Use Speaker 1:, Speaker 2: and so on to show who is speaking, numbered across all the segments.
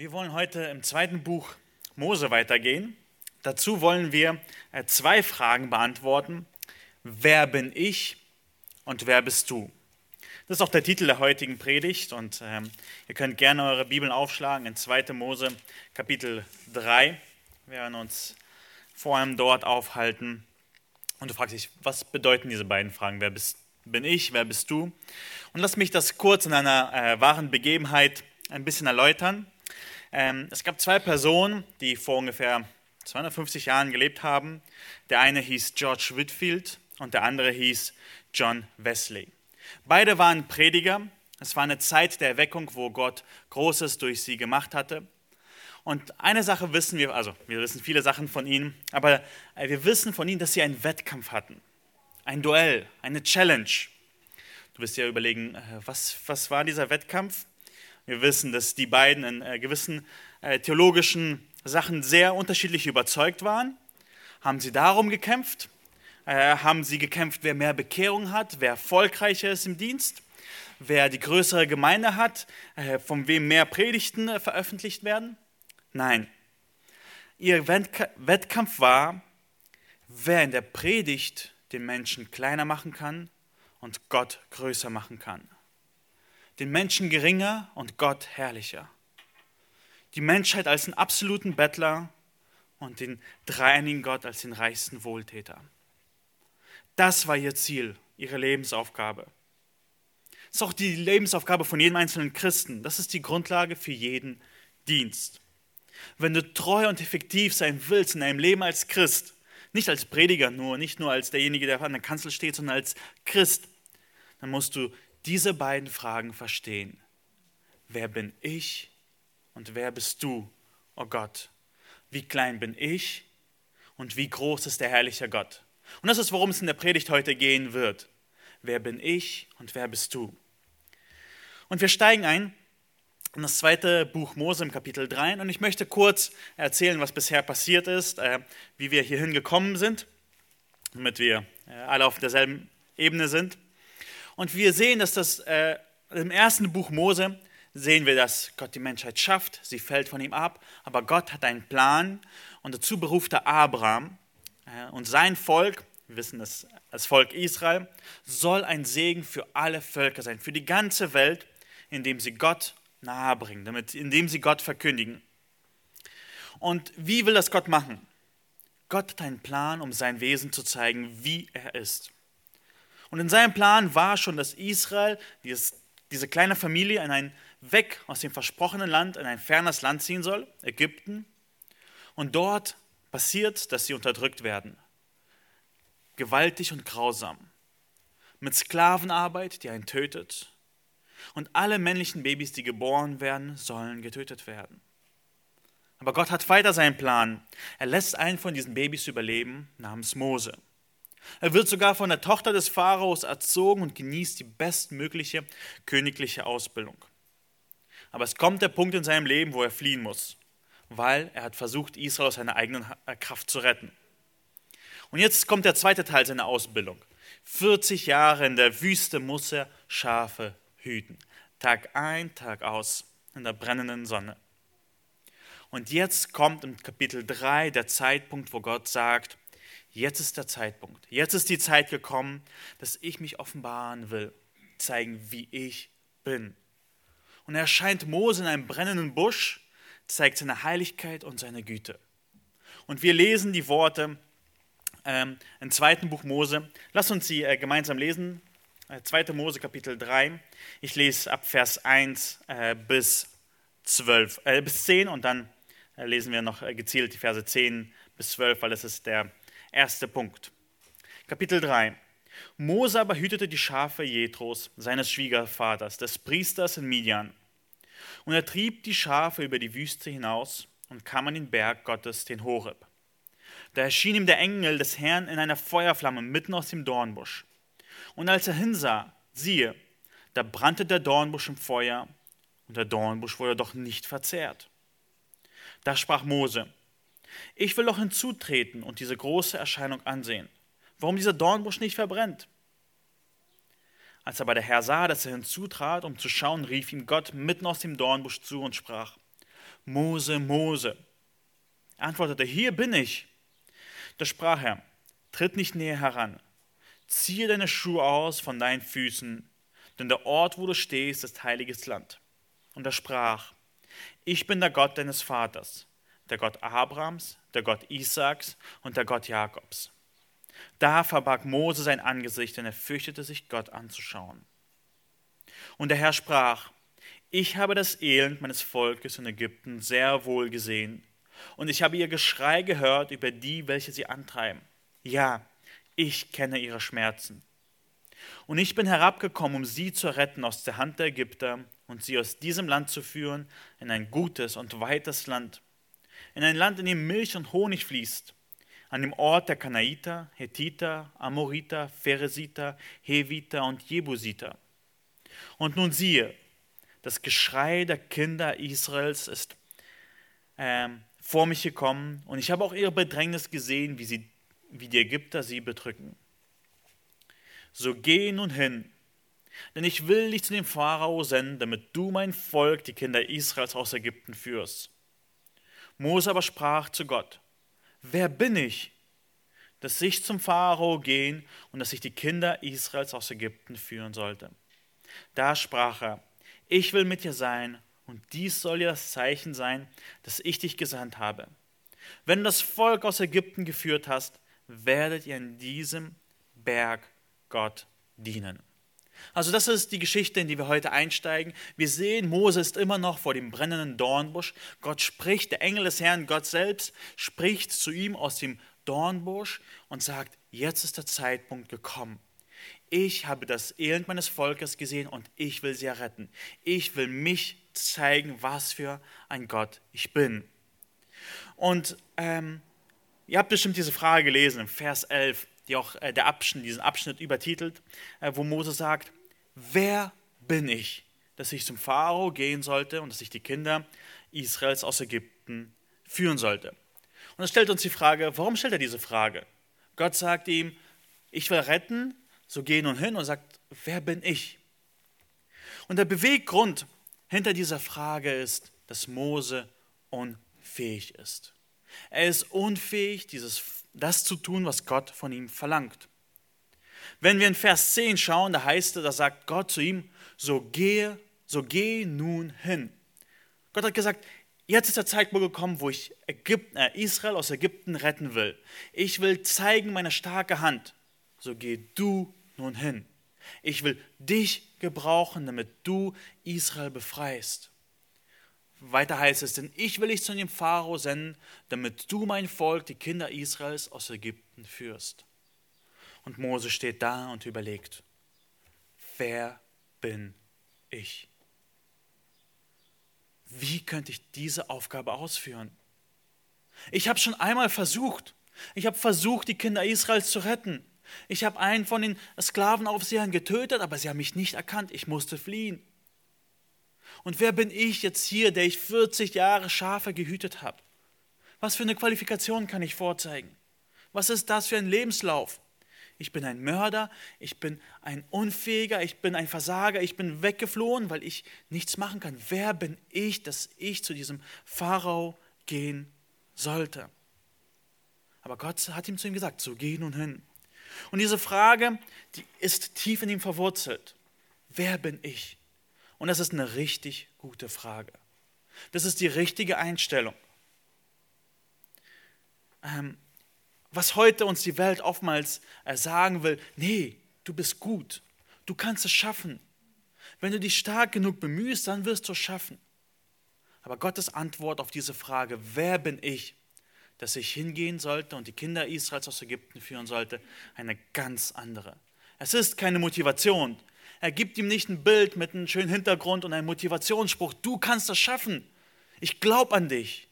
Speaker 1: Wir wollen heute im zweiten Buch Mose weitergehen. Dazu wollen wir äh, zwei Fragen beantworten. Wer bin ich und wer bist du? Das ist auch der Titel der heutigen Predigt und ähm, ihr könnt gerne eure Bibeln aufschlagen in 2. Mose Kapitel 3. Wir werden uns vor allem dort aufhalten. Und du fragst dich, was bedeuten diese beiden Fragen? Wer bist, bin ich, wer bist du? Und lass mich das kurz in einer äh, wahren Begebenheit ein bisschen erläutern. Ähm, es gab zwei Personen, die vor ungefähr 250 Jahren gelebt haben. Der eine hieß George Whitfield und der andere hieß John Wesley. Beide waren Prediger. Es war eine Zeit der Erweckung, wo Gott Großes durch sie gemacht hatte. Und eine Sache wissen wir, also wir wissen viele Sachen von ihnen, aber äh, wir wissen von ihnen, dass sie einen Wettkampf hatten. Ein Duell, eine Challenge. Du wirst dir überlegen, äh, was, was war dieser Wettkampf? Wir wissen, dass die beiden in äh, gewissen äh, theologischen Sachen sehr unterschiedlich überzeugt waren. Haben sie darum gekämpft? Äh, haben sie gekämpft, wer mehr Bekehrung hat, wer erfolgreicher ist im Dienst, wer die größere Gemeinde hat, von wem mehr Predigten veröffentlicht werden? Nein. Ihr Wettkampf war, wer in der Predigt den Menschen kleiner machen kann und Gott größer machen kann den Menschen geringer und Gott herrlicher. Die Menschheit als den absoluten Bettler und den dreieinigen Gott als den reichsten Wohltäter. Das war ihr Ziel, ihre Lebensaufgabe. Das ist auch die Lebensaufgabe von jedem einzelnen Christen. Das ist die Grundlage für jeden Dienst. Wenn du treu und effektiv sein willst in deinem Leben als Christ, nicht als Prediger nur, nicht nur als derjenige, der an der Kanzel steht, sondern als Christ, dann musst du diese beiden Fragen verstehen. Wer bin ich und wer bist du, oh Gott? Wie klein bin ich und wie groß ist der herrliche Gott? Und das ist, worum es in der Predigt heute gehen wird. Wer bin ich und wer bist du? Und wir steigen ein in das zweite Buch Mose im Kapitel 3 und ich möchte kurz erzählen, was bisher passiert ist, äh, wie wir hierhin gekommen sind, damit wir äh, alle auf derselben Ebene sind. Und wir sehen, dass das äh, im ersten Buch Mose sehen wir, dass Gott die Menschheit schafft, sie fällt von ihm ab, aber Gott hat einen Plan und dazu beruft er Abraham äh, und sein Volk, wir wissen das, das Volk Israel, soll ein Segen für alle Völker sein, für die ganze Welt, indem sie Gott nahebringen, damit, indem sie Gott verkündigen. Und wie will das Gott machen? Gott hat einen Plan, um sein Wesen zu zeigen, wie er ist. Und in seinem Plan war schon, dass Israel, dieses, diese kleine Familie, in ein weg aus dem versprochenen Land, in ein fernes Land ziehen soll, Ägypten. Und dort passiert, dass sie unterdrückt werden. Gewaltig und grausam. Mit Sklavenarbeit, die einen tötet. Und alle männlichen Babys, die geboren werden, sollen getötet werden. Aber Gott hat weiter seinen Plan. Er lässt einen von diesen Babys überleben, namens Mose. Er wird sogar von der Tochter des Pharaos erzogen und genießt die bestmögliche königliche Ausbildung. Aber es kommt der Punkt in seinem Leben, wo er fliehen muss, weil er hat versucht, Israel aus seiner eigenen Kraft zu retten. Und jetzt kommt der zweite Teil seiner Ausbildung. 40 Jahre in der Wüste muss er Schafe hüten. Tag ein, Tag aus, in der brennenden Sonne. Und jetzt kommt im Kapitel 3 der Zeitpunkt, wo Gott sagt, Jetzt ist der Zeitpunkt. Jetzt ist die Zeit gekommen, dass ich mich offenbaren will, zeigen, wie ich bin. Und er erscheint Mose in einem brennenden Busch, zeigt seine Heiligkeit und seine Güte. Und wir lesen die Worte ähm, im zweiten Buch Mose. Lass uns sie äh, gemeinsam lesen. Äh, 2. Mose Kapitel 3. Ich lese ab Vers 1 äh, bis, 12, äh, bis 10 und dann äh, lesen wir noch äh, gezielt die Verse 10 bis 12, weil das ist der Erster Punkt. Kapitel 3. Mose aber hütete die Schafe Jethros, seines Schwiegervaters, des Priesters in Midian. Und er trieb die Schafe über die Wüste hinaus und kam an den Berg Gottes, den Horeb. Da erschien ihm der Engel des Herrn in einer Feuerflamme mitten aus dem Dornbusch. Und als er hinsah, siehe, da brannte der Dornbusch im Feuer, und der Dornbusch wurde doch nicht verzehrt. Da sprach Mose, ich will doch hinzutreten und diese große Erscheinung ansehen, warum dieser Dornbusch nicht verbrennt. Als aber der Herr sah, dass er hinzutrat, um zu schauen, rief ihm Gott mitten aus dem Dornbusch zu und sprach, Mose, Mose. Er antwortete, hier bin ich. Da sprach er, tritt nicht näher heran, ziehe deine Schuhe aus von deinen Füßen, denn der Ort, wo du stehst, ist heiliges Land. Und er sprach, ich bin der Gott deines Vaters, der Gott Abrahams, der Gott Isaaks und der Gott Jakobs. Da verbarg Mose sein Angesicht, denn er fürchtete sich, Gott anzuschauen. Und der Herr sprach, ich habe das Elend meines Volkes in Ägypten sehr wohl gesehen, und ich habe ihr Geschrei gehört über die, welche sie antreiben. Ja, ich kenne ihre Schmerzen. Und ich bin herabgekommen, um sie zu retten aus der Hand der Ägypter und sie aus diesem Land zu führen in ein gutes und weites Land, in ein Land, in dem Milch und Honig fließt, an dem Ort der Kanaiter, Hethiter, Amoriter, Pheresiter, Heviter und Jebusiter. Und nun siehe, das Geschrei der Kinder Israels ist ähm, vor mich gekommen und ich habe auch ihre Bedrängnis gesehen, wie, sie, wie die Ägypter sie bedrücken. So geh nun hin, denn ich will dich zu dem Pharao senden, damit du mein Volk, die Kinder Israels, aus Ägypten führst. Mose aber sprach zu Gott, wer bin ich, dass ich zum Pharao gehen und dass ich die Kinder Israels aus Ägypten führen sollte? Da sprach er, ich will mit dir sein, und dies soll dir das Zeichen sein, dass ich dich gesandt habe. Wenn du das Volk aus Ägypten geführt hast, werdet ihr in diesem Berg Gott dienen. Also das ist die Geschichte, in die wir heute einsteigen. Wir sehen, Mose ist immer noch vor dem brennenden Dornbusch. Gott spricht, der Engel des Herrn, Gott selbst, spricht zu ihm aus dem Dornbusch und sagt, jetzt ist der Zeitpunkt gekommen. Ich habe das Elend meines Volkes gesehen und ich will sie retten. Ich will mich zeigen, was für ein Gott ich bin. Und ähm, ihr habt bestimmt diese Frage gelesen im Vers 11 die auch äh, der Abschnitt, diesen Abschnitt übertitelt, äh, wo Mose sagt, wer bin ich, dass ich zum Pharao gehen sollte und dass ich die Kinder Israels aus Ägypten führen sollte. Und es stellt uns die Frage, warum stellt er diese Frage? Gott sagt ihm, ich will retten, so geh nun hin und sagt, wer bin ich? Und der Beweggrund hinter dieser Frage ist, dass Mose unfähig ist. Er ist unfähig, dieses das zu tun, was Gott von ihm verlangt. Wenn wir in Vers 10 schauen, da heißt es, da sagt Gott zu ihm, so gehe, so geh nun hin. Gott hat gesagt, jetzt ist der Zeitpunkt gekommen, wo ich Ägypten, äh, Israel aus Ägypten retten will. Ich will zeigen meine starke Hand. So geh du nun hin. Ich will dich gebrauchen, damit du Israel befreist. Weiter heißt es, denn ich will dich zu dem Pharao senden, damit du mein Volk, die Kinder Israels, aus Ägypten führst. Und Mose steht da und überlegt, wer bin ich? Wie könnte ich diese Aufgabe ausführen? Ich habe schon einmal versucht. Ich habe versucht, die Kinder Israels zu retten. Ich habe einen von den Sklavenaufsehern getötet, aber sie haben mich nicht erkannt. Ich musste fliehen. Und wer bin ich jetzt hier, der ich 40 Jahre Schafe gehütet habe? Was für eine Qualifikation kann ich vorzeigen? Was ist das für ein Lebenslauf? Ich bin ein Mörder, ich bin ein Unfähiger, ich bin ein Versager, ich bin weggeflohen, weil ich nichts machen kann. Wer bin ich, dass ich zu diesem Pharao gehen sollte? Aber Gott hat ihm zu ihm gesagt, so geh nun hin. Und diese Frage, die ist tief in ihm verwurzelt. Wer bin ich? Und das ist eine richtig gute Frage. Das ist die richtige Einstellung. Ähm, was heute uns die Welt oftmals äh, sagen will, nee, du bist gut, du kannst es schaffen. Wenn du dich stark genug bemühst, dann wirst du es schaffen. Aber Gottes Antwort auf diese Frage, wer bin ich, dass ich hingehen sollte und die Kinder Israels aus Ägypten führen sollte, eine ganz andere. Es ist keine Motivation, er gibt ihm nicht ein Bild mit einem schönen Hintergrund und einem Motivationsspruch. Du kannst das schaffen. Ich glaube an dich.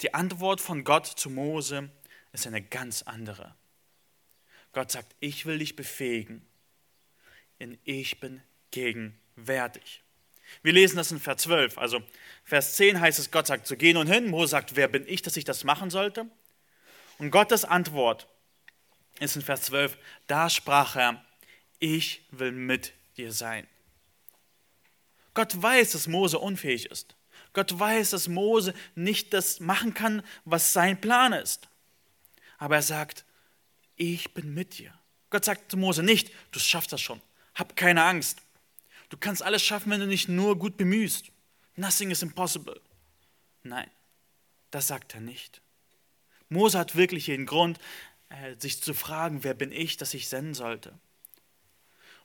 Speaker 1: Die Antwort von Gott zu Mose ist eine ganz andere. Gott sagt, ich will dich befähigen, denn ich bin gegenwärtig. Wir lesen das in Vers 12. Also Vers 10 heißt es, Gott sagt, so gehen und hin. Mose sagt, wer bin ich, dass ich das machen sollte? Und Gottes Antwort ist in Vers 12, da sprach er, ich will mit dir sein. Gott weiß, dass Mose unfähig ist. Gott weiß, dass Mose nicht das machen kann, was sein Plan ist. Aber er sagt, ich bin mit dir. Gott sagt zu Mose nicht, du schaffst das schon. Hab keine Angst. Du kannst alles schaffen, wenn du dich nur gut bemühst. Nothing is impossible. Nein, das sagt er nicht. Mose hat wirklich jeden Grund, äh, sich zu fragen, wer bin ich, dass ich senden sollte.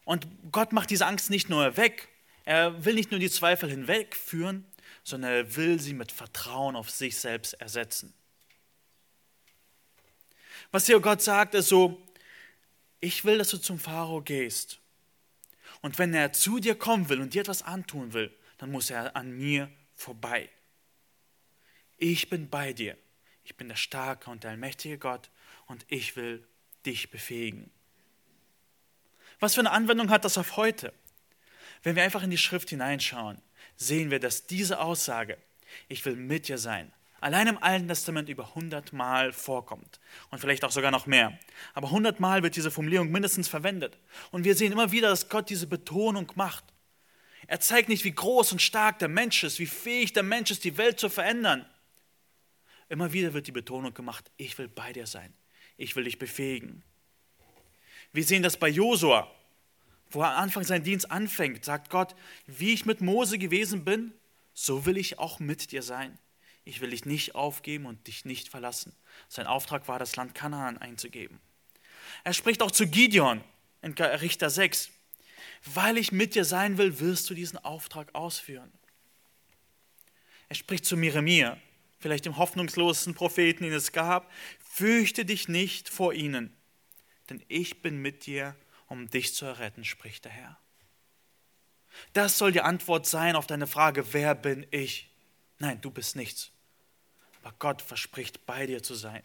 Speaker 1: Und Gott macht diese Angst nicht nur weg, er will nicht nur die Zweifel hinwegführen, sondern er will sie mit Vertrauen auf sich selbst ersetzen. Was hier Gott sagt, ist so, ich will, dass du zum Pharao gehst. Und wenn er zu dir kommen will und dir etwas antun will, dann muss er an mir vorbei. Ich bin bei dir. Ich bin der starke und der allmächtige Gott und ich will dich befähigen. Was für eine Anwendung hat das auf heute? Wenn wir einfach in die Schrift hineinschauen, sehen wir, dass diese Aussage, ich will mit dir sein, allein im Alten Testament über 100 Mal vorkommt und vielleicht auch sogar noch mehr. Aber 100 Mal wird diese Formulierung mindestens verwendet. Und wir sehen immer wieder, dass Gott diese Betonung macht. Er zeigt nicht, wie groß und stark der Mensch ist, wie fähig der Mensch ist, die Welt zu verändern. Immer wieder wird die Betonung gemacht, ich will bei dir sein, ich will dich befähigen. Wir sehen das bei Josua, wo er am Anfang seinen Dienst anfängt, sagt Gott, wie ich mit Mose gewesen bin, so will ich auch mit dir sein. Ich will dich nicht aufgeben und dich nicht verlassen. Sein Auftrag war, das Land Kanaan einzugeben. Er spricht auch zu Gideon in Richter 6. Weil ich mit dir sein will, wirst du diesen Auftrag ausführen. Er spricht zu Miremia, vielleicht dem hoffnungslosesten Propheten, den es gab. Fürchte dich nicht vor ihnen, denn ich bin mit dir um dich zu erretten, spricht der Herr. Das soll die Antwort sein auf deine Frage, wer bin ich? Nein, du bist nichts. Aber Gott verspricht, bei dir zu sein.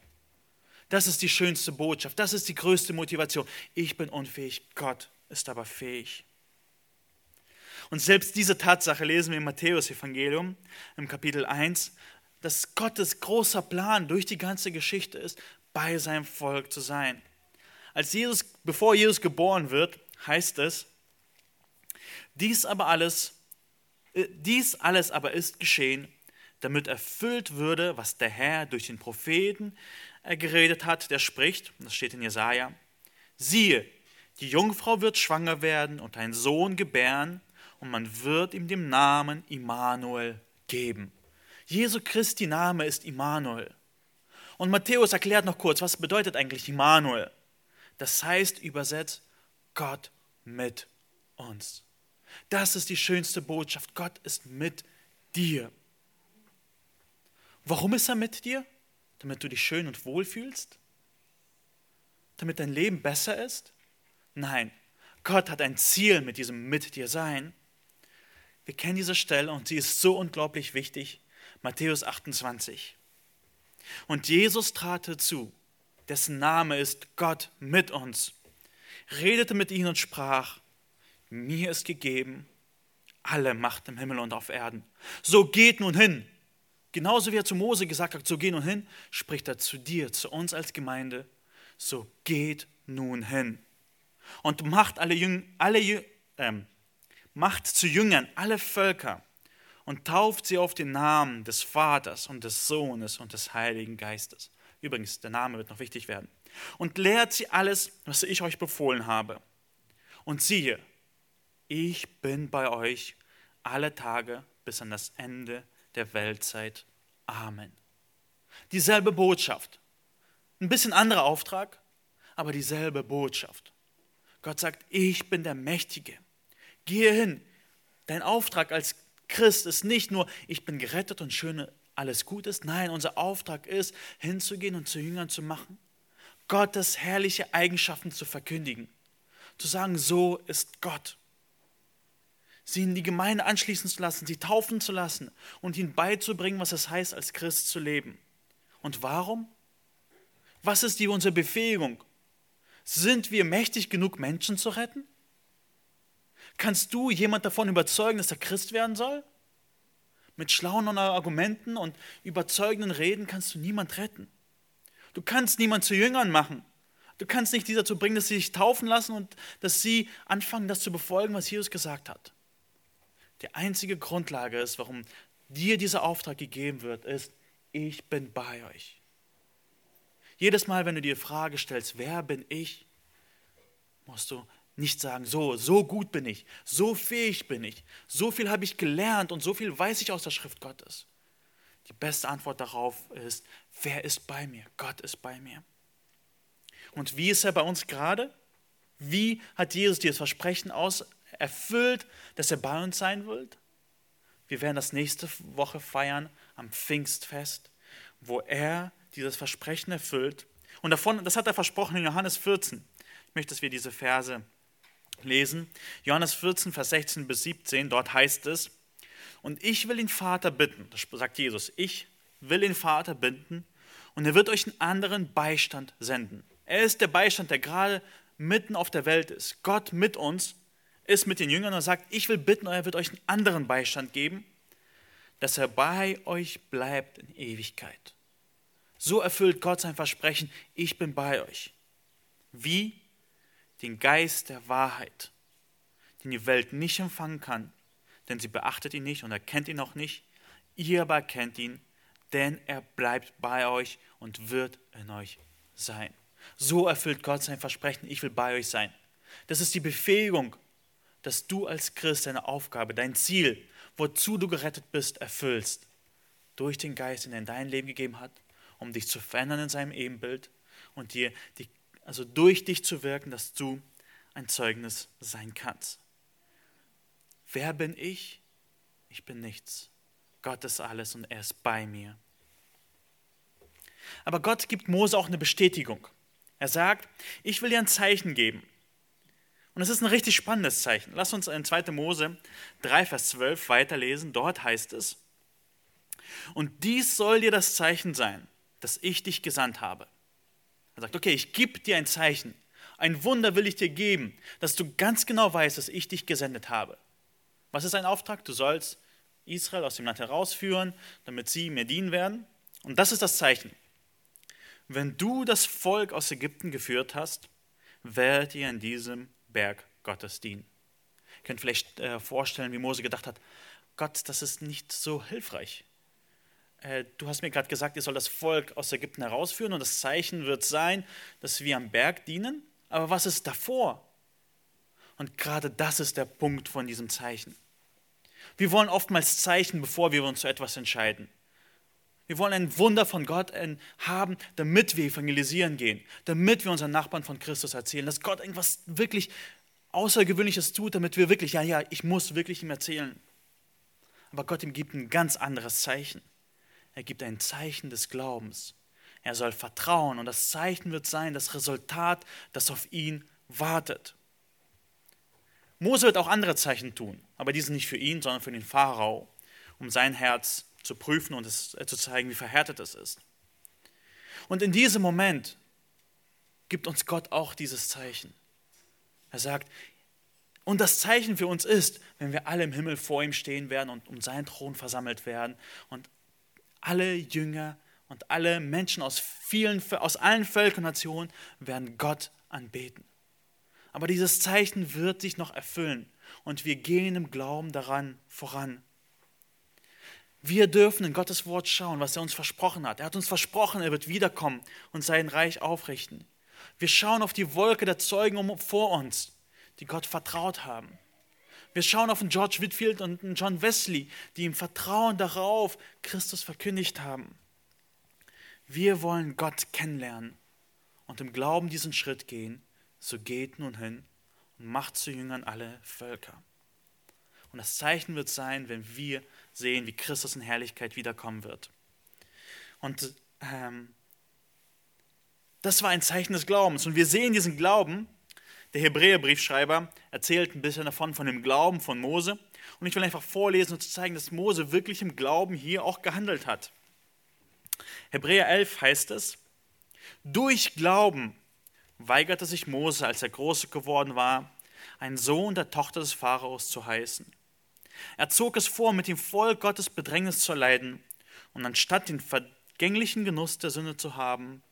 Speaker 1: Das ist die schönste Botschaft, das ist die größte Motivation. Ich bin unfähig, Gott ist aber fähig. Und selbst diese Tatsache lesen wir im Matthäus-Evangelium im Kapitel 1, dass Gottes großer Plan durch die ganze Geschichte ist, bei seinem Volk zu sein. Als Jesus, bevor Jesus geboren wird, heißt es, dies aber alles, äh, dies alles aber ist geschehen, damit erfüllt würde, was der Herr durch den Propheten äh, geredet hat, der spricht, das steht in Jesaja, siehe, die Jungfrau wird schwanger werden und einen Sohn gebären und man wird ihm den Namen Immanuel geben. Jesu Christi Name ist Immanuel. Und Matthäus erklärt noch kurz, was bedeutet eigentlich Immanuel? Das heißt übersetzt, Gott mit uns. Das ist die schönste Botschaft. Gott ist mit dir. Warum ist er mit dir? Damit du dich schön und wohl fühlst? Damit dein Leben besser ist? Nein, Gott hat ein Ziel mit diesem mit dir sein. Wir kennen diese Stelle und sie ist so unglaublich wichtig. Matthäus 28. Und Jesus trat zu dessen Name ist Gott mit uns, redete mit ihnen und sprach, mir ist gegeben alle Macht im Himmel und auf Erden. So geht nun hin. Genauso wie er zu Mose gesagt hat, so geh nun hin, spricht er zu dir, zu uns als Gemeinde, so geht nun hin. Und macht alle, Jüng, alle ähm, macht zu Jüngern alle Völker und tauft sie auf den Namen des Vaters und des Sohnes und des Heiligen Geistes Übrigens, der Name wird noch wichtig werden. Und lehrt sie alles, was ich euch befohlen habe. Und siehe, ich bin bei euch alle Tage bis an das Ende der Weltzeit. Amen. Dieselbe Botschaft. Ein bisschen anderer Auftrag, aber dieselbe Botschaft. Gott sagt, ich bin der Mächtige. Gehe hin. Dein Auftrag als Christ ist nicht nur, ich bin gerettet und schöne alles gut ist. Nein, unser Auftrag ist, hinzugehen und zu Jüngern zu machen, Gottes herrliche Eigenschaften zu verkündigen, zu sagen, so ist Gott. Sie in die Gemeinde anschließen zu lassen, sie taufen zu lassen und ihnen beizubringen, was es heißt, als Christ zu leben. Und warum? Was ist die unsere Befähigung? Sind wir mächtig genug, Menschen zu retten? Kannst du jemand davon überzeugen, dass er Christ werden soll? Mit schlauen Argumenten und überzeugenden Reden kannst du niemand retten. Du kannst niemand zu Jüngern machen. Du kannst nicht die dazu bringen, dass sie sich taufen lassen und dass sie anfangen, das zu befolgen, was Jesus gesagt hat. Die einzige Grundlage ist, warum dir dieser Auftrag gegeben wird, ist, ich bin bei euch. Jedes Mal, wenn du dir die Frage stellst, wer bin ich, musst du nicht sagen, so, so gut bin ich, so fähig bin ich, so viel habe ich gelernt und so viel weiß ich aus der Schrift Gottes. Die beste Antwort darauf ist, wer ist bei mir? Gott ist bei mir. Und wie ist er bei uns gerade? Wie hat Jesus dir das Versprechen aus erfüllt, dass er bei uns sein wird? Wir werden das nächste Woche feiern am Pfingstfest, wo er dieses Versprechen erfüllt. Und davon, das hat er versprochen in Johannes 14. Ich möchte, dass wir diese Verse lesen. Johannes 14, Vers 16 bis 17, dort heißt es, und ich will den Vater bitten, das sagt Jesus, ich will den Vater bitten und er wird euch einen anderen Beistand senden. Er ist der Beistand, der gerade mitten auf der Welt ist. Gott mit uns ist mit den Jüngern und sagt, ich will bitten, er wird euch einen anderen Beistand geben, dass er bei euch bleibt in Ewigkeit. So erfüllt Gott sein Versprechen, ich bin bei euch. Wie? Den Geist der Wahrheit, den die Welt nicht empfangen kann, denn sie beachtet ihn nicht und erkennt ihn auch nicht. Ihr aber kennt ihn, denn er bleibt bei euch und wird in euch sein. So erfüllt Gott sein Versprechen, ich will bei euch sein. Das ist die Befähigung, dass du als Christ deine Aufgabe, dein Ziel, wozu du gerettet bist, erfüllst. Durch den Geist, den er in dein Leben gegeben hat, um dich zu verändern in seinem Ebenbild und dir die, also durch dich zu wirken, dass du ein Zeugnis sein kannst. Wer bin ich? Ich bin nichts. Gott ist alles und er ist bei mir. Aber Gott gibt Mose auch eine Bestätigung. Er sagt, ich will dir ein Zeichen geben. Und es ist ein richtig spannendes Zeichen. Lass uns in 2. Mose 3, Vers 12 weiterlesen. Dort heißt es, und dies soll dir das Zeichen sein, dass ich dich gesandt habe. Er sagt, okay, ich gebe dir ein Zeichen. Ein Wunder will ich dir geben, dass du ganz genau weißt, dass ich dich gesendet habe. Was ist ein Auftrag? Du sollst Israel aus dem Land herausführen, damit sie mir dienen werden. Und das ist das Zeichen. Wenn du das Volk aus Ägypten geführt hast, werdet ihr in diesem Berg Gottes dienen. Ihr könnt vielleicht äh, vorstellen, wie Mose gedacht hat, Gott, das ist nicht so hilfreich. Äh, du hast mir gerade gesagt, ihr soll das Volk aus Ägypten herausführen und das Zeichen wird sein, dass wir am Berg dienen. Aber was ist davor? Und gerade das ist der Punkt von diesem Zeichen. Wir wollen oftmals Zeichen, bevor wir uns zu etwas entscheiden. Wir wollen ein Wunder von Gott haben, damit wir evangelisieren gehen, damit wir unseren Nachbarn von Christus erzählen, dass Gott irgendwas wirklich Außergewöhnliches tut, damit wir wirklich, ja, ja, ich muss wirklich ihm erzählen. Aber Gott ihm gibt ein ganz anderes Zeichen. Er gibt ein Zeichen des Glaubens. Er soll vertrauen und das Zeichen wird sein, das Resultat, das auf ihn wartet. Mose wird auch andere Zeichen tun, aber die sind nicht für ihn, sondern für den Pharao, um sein Herz zu prüfen und es äh, zu zeigen, wie verhärtet es ist. Und in diesem Moment gibt uns Gott auch dieses Zeichen. Er sagt, und das Zeichen für uns ist, wenn wir alle im Himmel vor ihm stehen werden und um seinen Thron versammelt werden und alle Jünger und alle Menschen aus, vielen, aus allen Völkern und Nationen werden Gott anbeten. Aber dieses Zeichen wird sich noch erfüllen und wir gehen im Glauben daran voran. Wir dürfen in Gottes Wort schauen, was er uns versprochen hat. Er hat uns versprochen, er wird wiederkommen und sein Reich aufrichten. Wir schauen auf die Wolke der Zeugen vor uns, die Gott vertraut haben. Wir schauen auf George Whitfield und John Wesley, die im Vertrauen darauf Christus verkündigt haben. Wir wollen Gott kennenlernen und im Glauben diesen Schritt gehen. So geht nun hin und macht zu Jüngern alle Völker. Und das Zeichen wird sein, wenn wir sehen, wie Christus in Herrlichkeit wiederkommen wird. Und ähm, das war ein Zeichen des Glaubens. Und wir sehen diesen Glauben. Der Hebräerbriefschreiber erzählt ein bisschen davon, von dem Glauben von Mose. Und ich will einfach vorlesen, um zu zeigen, dass Mose wirklich im Glauben hier auch gehandelt hat. Hebräer 11 heißt es, durch Glauben weigerte sich Mose, als er groß geworden war, ein Sohn der Tochter des Pharaos zu heißen. Er zog es vor, mit dem Volk Gottes Bedrängnis zu leiden und anstatt den vergänglichen Genuss der Sünde zu haben,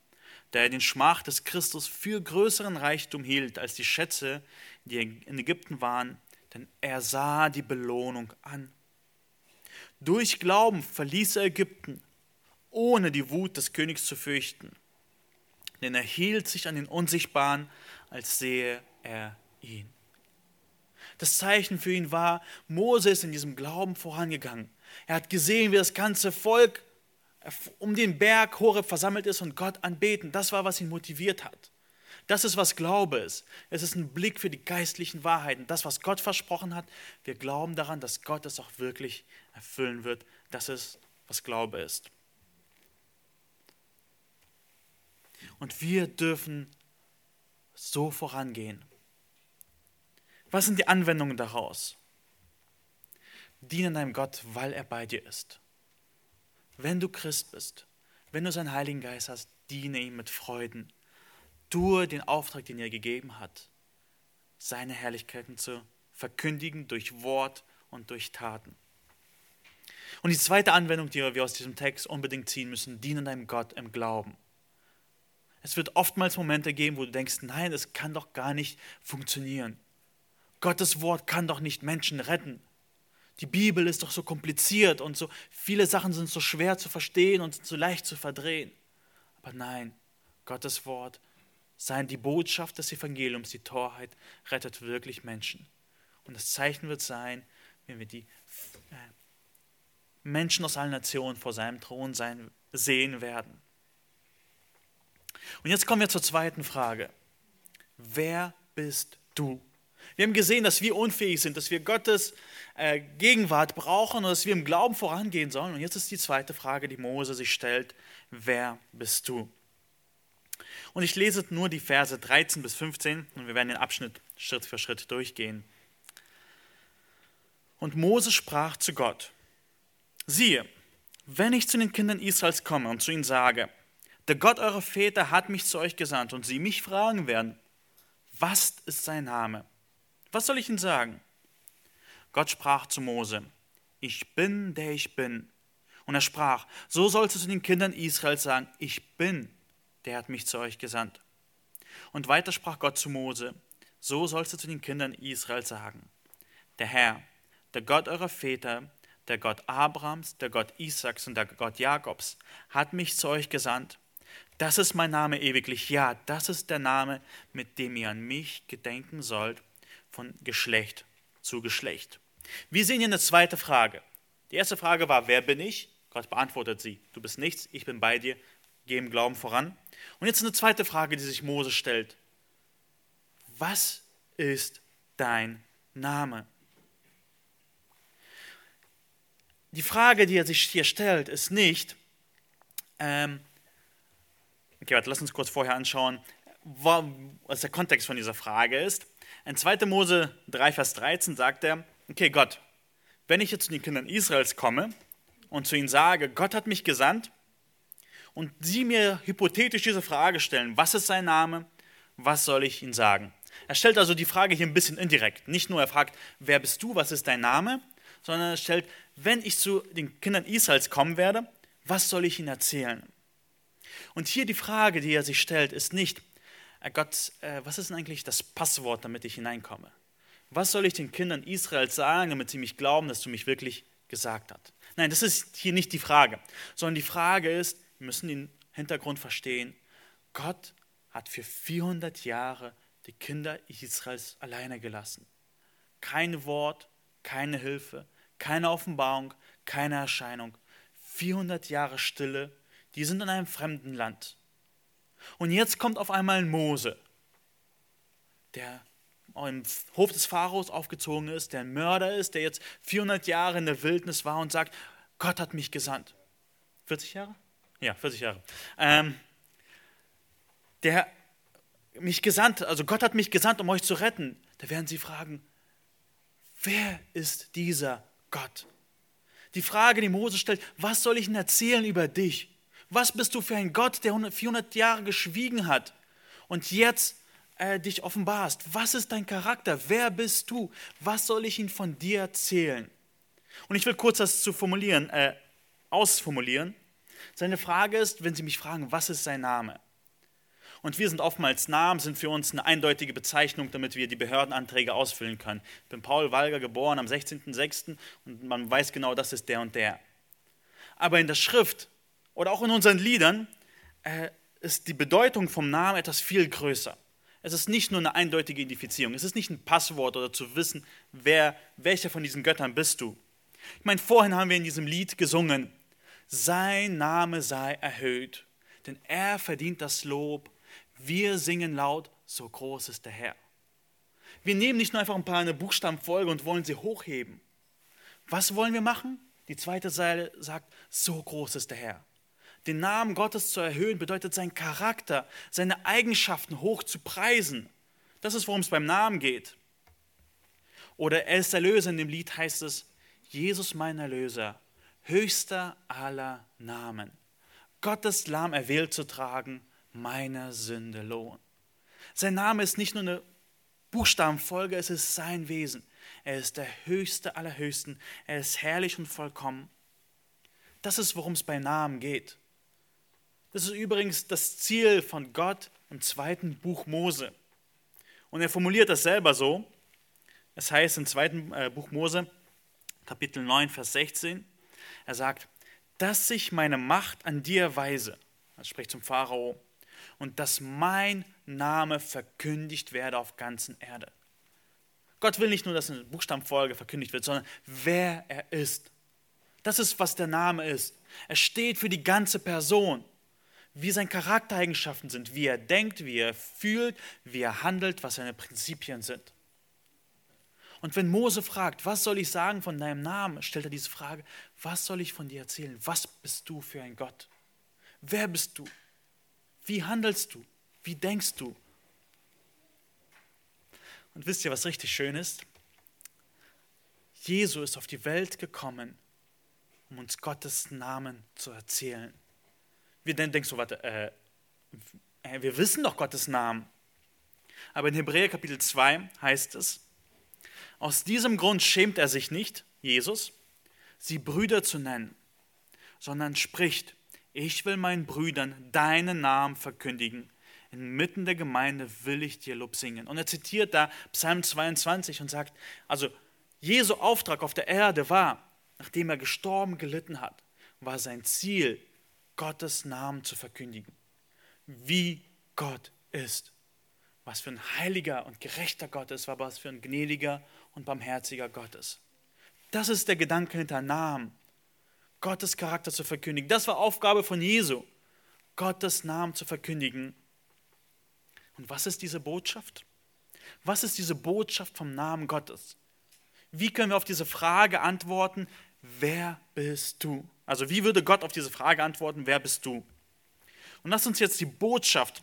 Speaker 1: der er den Schmach des Christus für größeren Reichtum hielt als die Schätze, die in Ägypten waren, denn er sah die Belohnung an. Durch Glauben verließ er Ägypten, ohne die Wut des Königs zu fürchten. Denn er hielt sich an den Unsichtbaren, als sehe er ihn. Das Zeichen für ihn war, Mose ist in diesem Glauben vorangegangen. Er hat gesehen, wie das ganze Volk um den Berg Horeb versammelt ist und Gott anbeten. Das war, was ihn motiviert hat. Das ist, was Glaube ist. Es ist ein Blick für die geistlichen Wahrheiten. Das, was Gott versprochen hat, wir glauben daran, dass Gott es auch wirklich erfüllen wird. Das ist, was Glaube ist. Und wir dürfen so vorangehen. Was sind die Anwendungen daraus? Diene deinem Gott, weil er bei dir ist. Wenn du Christ bist, wenn du seinen Heiligen Geist hast, diene ihm mit Freuden. Tue den Auftrag, den er gegeben hat, seine Herrlichkeiten zu verkündigen durch Wort und durch Taten. Und die zweite Anwendung, die wir aus diesem Text unbedingt ziehen müssen, diene deinem Gott im Glauben. Es wird oftmals Momente geben, wo du denkst, nein, es kann doch gar nicht funktionieren. Gottes Wort kann doch nicht Menschen retten. Die Bibel ist doch so kompliziert und so viele Sachen sind so schwer zu verstehen und so leicht zu verdrehen. Aber nein, Gottes Wort sein die Botschaft des Evangeliums, die Torheit, rettet wirklich Menschen. Und das Zeichen wird sein, wenn wir die äh, Menschen aus allen Nationen vor seinem Thron sein, sehen werden. Und jetzt kommen wir zur zweiten Frage. Wer bist du? Wir haben gesehen, dass wir unfähig sind, dass wir Gottes äh, Gegenwart brauchen und dass wir im Glauben vorangehen sollen. Und jetzt ist die zweite Frage, die Mose sich stellt. Wer bist du? Und ich lese nur die Verse 13 bis 15 und wir werden den Abschnitt Schritt für Schritt durchgehen. Und Mose sprach zu Gott, siehe, wenn ich zu den Kindern Israels komme und zu ihnen sage, der Gott eurer Väter hat mich zu euch gesandt und sie mich fragen werden, was ist sein Name? Was soll ich ihnen sagen? Gott sprach zu Mose, ich bin, der ich bin. Und er sprach, so sollst du zu den Kindern Israels sagen, ich bin, der hat mich zu euch gesandt. Und weiter sprach Gott zu Mose, so sollst du zu den Kindern Israel sagen, der Herr, der Gott eurer Väter, der Gott Abrahams, der Gott Isaaks und der Gott Jakobs, hat mich zu euch gesandt. Das ist mein Name ewiglich, ja, das ist der Name, mit dem ihr an mich gedenken sollt, von Geschlecht zu Geschlecht. Wir sehen hier eine zweite Frage. Die erste Frage war, wer bin ich? Gott beantwortet sie, du bist nichts, ich bin bei dir, geh im Glauben voran. Und jetzt eine zweite Frage, die sich Mose stellt. Was ist dein Name? Die Frage, die er sich hier stellt, ist nicht, ähm, okay, warte, lass uns kurz vorher anschauen, was der Kontext von dieser Frage ist. In 2. Mose 3, Vers 13 sagt er, okay, Gott, wenn ich jetzt zu den Kindern Israels komme und zu ihnen sage, Gott hat mich gesandt, und sie mir hypothetisch diese Frage stellen, was ist sein Name, was soll ich ihnen sagen? Er stellt also die Frage hier ein bisschen indirekt. Nicht nur er fragt, wer bist du, was ist dein Name, sondern er stellt, wenn ich zu den Kindern Israels kommen werde, was soll ich ihnen erzählen? Und hier die Frage, die er sich stellt, ist nicht, äh, Gott, äh, was ist denn eigentlich das Passwort, damit ich hineinkomme? Was soll ich den Kindern Israels sagen, damit sie mich glauben, dass du mich wirklich gesagt hast? Nein, das ist hier nicht die Frage, sondern die Frage ist, wir müssen den Hintergrund verstehen. Gott hat für 400 Jahre die Kinder Israels alleine gelassen. Kein Wort, keine Hilfe, keine Offenbarung, keine Erscheinung. 400 Jahre Stille, die sind in einem fremden Land. Und jetzt kommt auf einmal ein Mose, der im Hof des Pharaos aufgezogen ist, der ein Mörder ist, der jetzt 400 Jahre in der Wildnis war und sagt, Gott hat mich gesandt. 40 Jahre? Ja, 40 Jahre. Ähm, der mich gesandt, also Gott hat mich gesandt, um euch zu retten. Da werden sie fragen, wer ist dieser Gott? Die Frage, die Mose stellt, was soll ich denn erzählen über dich? Was bist du für ein Gott, der 400 Jahre geschwiegen hat und jetzt äh, dich offenbarst? Was ist dein Charakter? Wer bist du? Was soll ich ihn von dir erzählen? Und ich will kurz das zu formulieren, äh, ausformulieren. Seine Frage ist, wenn Sie mich fragen, was ist sein Name? Und wir sind oftmals Namen, sind für uns eine eindeutige Bezeichnung, damit wir die Behördenanträge ausfüllen können. Ich bin Paul Walger, geboren am 16.06. und man weiß genau, das ist der und der. Aber in der Schrift oder auch in unseren Liedern äh, ist die Bedeutung vom Namen etwas viel größer. Es ist nicht nur eine eindeutige Identifizierung, es ist nicht ein Passwort oder zu wissen, wer, welcher von diesen Göttern bist du. Ich meine, vorhin haben wir in diesem Lied gesungen, sein Name sei erhöht, denn er verdient das Lob. Wir singen laut, so groß ist der Herr. Wir nehmen nicht nur einfach ein paar eine Buchstabenfolge und wollen sie hochheben. Was wollen wir machen? Die zweite Seite sagt, so groß ist der Herr. Den Namen Gottes zu erhöhen bedeutet seinen Charakter, seine Eigenschaften hoch zu preisen. Das ist, worum es beim Namen geht. Oder er ist Erlöser. In dem Lied heißt es, Jesus mein Erlöser, höchster aller Namen. Gottes Lamm erwählt zu tragen, meiner Sünde Lohn. Sein Name ist nicht nur eine Buchstabenfolge, es ist sein Wesen. Er ist der Höchste aller Höchsten. Er ist herrlich und vollkommen. Das ist, worum es bei Namen geht. Das ist übrigens das Ziel von Gott im zweiten Buch Mose. Und er formuliert das selber so. Es heißt im zweiten äh, Buch Mose, Kapitel 9, Vers 16, er sagt, dass sich meine Macht an dir weise, er spricht zum Pharao, und dass mein Name verkündigt werde auf ganzen Erde. Gott will nicht nur, dass eine Buchstabenfolge verkündigt wird, sondern wer er ist. Das ist, was der Name ist. Er steht für die ganze Person wie seine Charaktereigenschaften sind, wie er denkt, wie er fühlt, wie er handelt, was seine Prinzipien sind. Und wenn Mose fragt, was soll ich sagen von deinem Namen, stellt er diese Frage, was soll ich von dir erzählen? Was bist du für ein Gott? Wer bist du? Wie handelst du? Wie denkst du? Und wisst ihr, was richtig schön ist? Jesus ist auf die Welt gekommen, um uns Gottes Namen zu erzählen. Wir denken so, warte, äh, wir wissen doch Gottes Namen. Aber in Hebräer Kapitel 2 heißt es, aus diesem Grund schämt er sich nicht, Jesus, sie Brüder zu nennen, sondern spricht, ich will meinen Brüdern deinen Namen verkündigen. Inmitten der Gemeinde will ich dir Lob singen. Und er zitiert da Psalm 22 und sagt, also Jesu Auftrag auf der Erde war, nachdem er gestorben, gelitten hat, war sein Ziel, Gottes Namen zu verkündigen. Wie Gott ist. Was für ein heiliger und gerechter Gott ist, aber was für ein gnädiger und barmherziger Gott ist. Das ist der Gedanke hinter Namen. Gottes Charakter zu verkündigen. Das war Aufgabe von Jesu. Gottes Namen zu verkündigen. Und was ist diese Botschaft? Was ist diese Botschaft vom Namen Gottes? Wie können wir auf diese Frage antworten, wer bist du? Also wie würde Gott auf diese Frage antworten, wer bist du? Und lass uns jetzt die Botschaft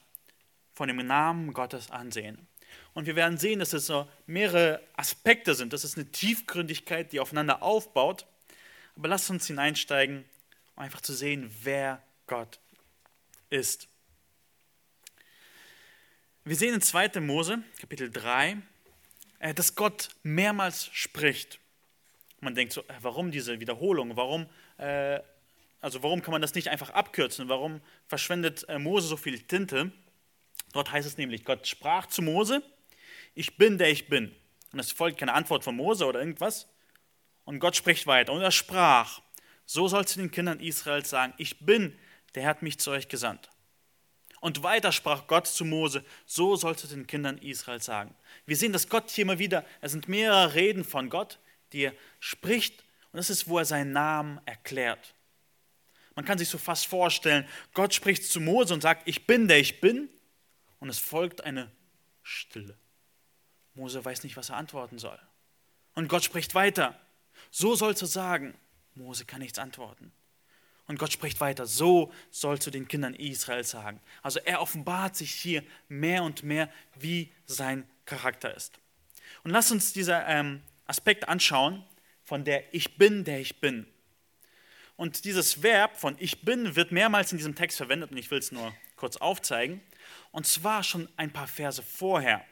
Speaker 1: von dem Namen Gottes ansehen. Und wir werden sehen, dass es so mehrere Aspekte sind. Das ist eine Tiefgründigkeit, die aufeinander aufbaut. Aber lasst uns hineinsteigen, um einfach zu sehen, wer Gott ist. Wir sehen in 2. Mose, Kapitel 3, äh, dass Gott mehrmals spricht. Man denkt so, äh, warum diese Wiederholung? Warum, äh, also warum kann man das nicht einfach abkürzen? Warum verschwendet äh, Mose so viel Tinte? Dort heißt es nämlich, Gott sprach zu Mose, ich bin der ich bin. Und es folgt keine Antwort von Mose oder irgendwas. Und Gott spricht weiter. Und er sprach, so sollst du den Kindern Israels sagen, ich bin, der hat mich zu euch gesandt. Und weiter sprach Gott zu Mose, so sollst du den Kindern Israels sagen. Wir sehen, dass Gott hier immer wieder, es sind mehrere Reden von Gott, die er spricht, und das ist, wo er seinen Namen erklärt. Man kann sich so fast vorstellen, Gott spricht zu Mose und sagt, ich bin der ich bin, und es folgt eine Stille. Mose weiß nicht, was er antworten soll. Und Gott spricht weiter, so sollst du sagen. Mose kann nichts antworten. Und Gott spricht weiter, so sollst du den Kindern Israel sagen. Also er offenbart sich hier mehr und mehr, wie sein Charakter ist. Und lass uns dieser ähm, Aspekt anschauen von der Ich bin, der ich bin. Und dieses Verb von Ich bin wird mehrmals in diesem Text verwendet und ich will es nur kurz aufzeigen. Und zwar schon ein paar Verse vorher.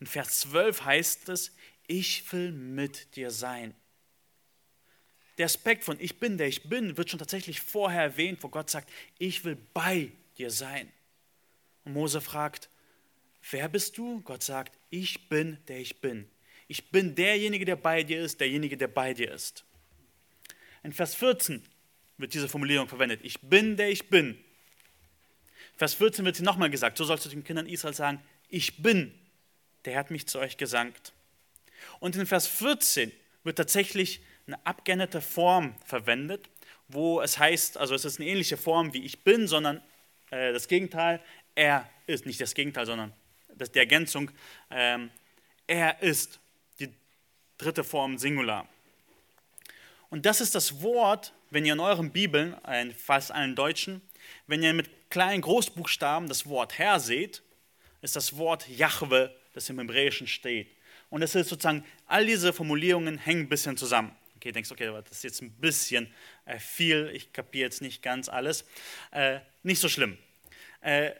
Speaker 1: In Vers 12 heißt es, ich will mit dir sein. Der Aspekt von Ich bin, der ich bin, wird schon tatsächlich vorher erwähnt, wo Gott sagt, ich will bei dir sein. Und Mose fragt, wer bist du? Gott sagt, ich bin, der ich bin. Ich bin derjenige, der bei dir ist, derjenige, der bei dir ist. In Vers 14 wird diese Formulierung verwendet. Ich bin, der ich bin. Vers 14 wird sie nochmal gesagt. So sollst du den Kindern Israel sagen, ich bin, der hat mich zu euch gesandt. Und in Vers 14 wird tatsächlich eine abgeänderte Form verwendet, wo es heißt, also es ist eine ähnliche Form wie ich bin, sondern äh, das Gegenteil, er ist, nicht das Gegenteil, sondern das, die Ergänzung, ähm, er ist, dritte Form Singular. Und das ist das Wort, wenn ihr in euren Bibeln, in fast allen Deutschen, wenn ihr mit kleinen Großbuchstaben das Wort Herr seht, ist das Wort Jahwe, das im Hebräischen steht. Und es ist sozusagen, all diese Formulierungen hängen ein bisschen zusammen. Okay, denkst, okay, das ist jetzt ein bisschen äh, viel, ich kapiere jetzt nicht ganz alles. Äh, nicht so schlimm. Äh,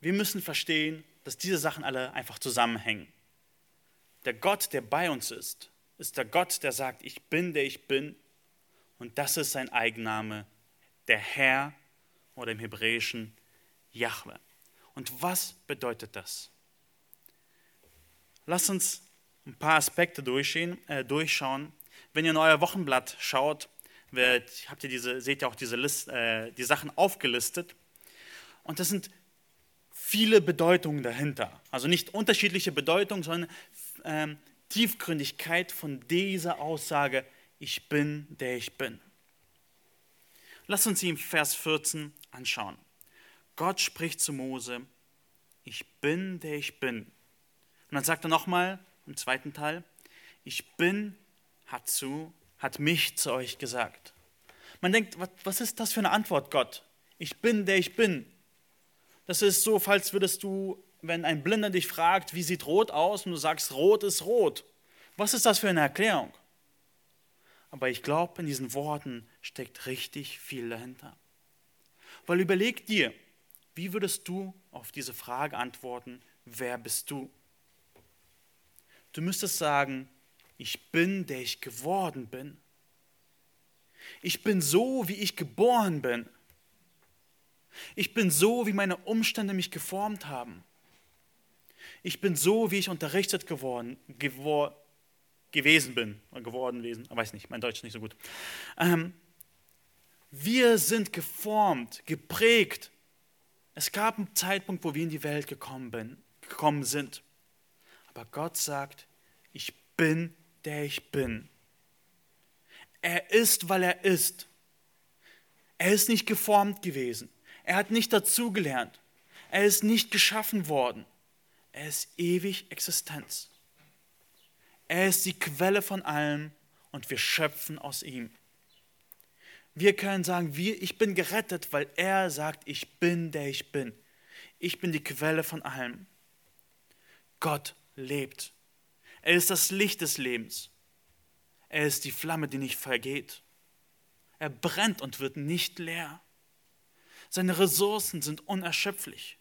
Speaker 1: wir müssen verstehen, dass diese Sachen alle einfach zusammenhängen. Der Gott, der bei uns ist, ist der Gott, der sagt, ich bin, der ich bin. Und das ist sein Eigenname, der Herr oder im Hebräischen Jahwe. Und was bedeutet das? Lass uns ein paar Aspekte äh, durchschauen. Wenn ihr in euer Wochenblatt schaut, wird, habt ihr diese, seht ihr auch diese List, äh, die Sachen aufgelistet. Und das sind viele Bedeutungen dahinter. Also nicht unterschiedliche Bedeutungen, sondern ähm, Tiefgründigkeit von dieser Aussage, ich bin, der ich bin. Lass uns sie im Vers 14 anschauen. Gott spricht zu Mose, ich bin, der ich bin. Und dann sagt er nochmal im zweiten Teil, ich bin, hat, zu, hat mich zu euch gesagt. Man denkt, was ist das für eine Antwort, Gott? Ich bin, der ich bin. Das ist so, falls würdest du wenn ein Blinder dich fragt, wie sieht Rot aus, und du sagst, Rot ist Rot. Was ist das für eine Erklärung? Aber ich glaube, in diesen Worten steckt richtig viel dahinter. Weil überleg dir, wie würdest du auf diese Frage antworten, wer bist du? Du müsstest sagen, ich bin, der ich geworden bin. Ich bin so, wie ich geboren bin. Ich bin so, wie meine Umstände mich geformt haben ich bin so, wie ich unterrichtet geworden, gewor, gewesen bin, geworden gewesen, weiß nicht, mein Deutsch ist nicht so gut. Ähm, wir sind geformt, geprägt. Es gab einen Zeitpunkt, wo wir in die Welt gekommen, bin, gekommen sind. Aber Gott sagt, ich bin, der ich bin. Er ist, weil er ist. Er ist nicht geformt gewesen. Er hat nicht dazugelernt. Er ist nicht geschaffen worden. Er ist ewig Existenz. Er ist die Quelle von allem und wir schöpfen aus ihm. Wir können sagen, wir, ich bin gerettet, weil er sagt, ich bin, der ich bin. Ich bin die Quelle von allem. Gott lebt. Er ist das Licht des Lebens. Er ist die Flamme, die nicht vergeht. Er brennt und wird nicht leer. Seine Ressourcen sind unerschöpflich.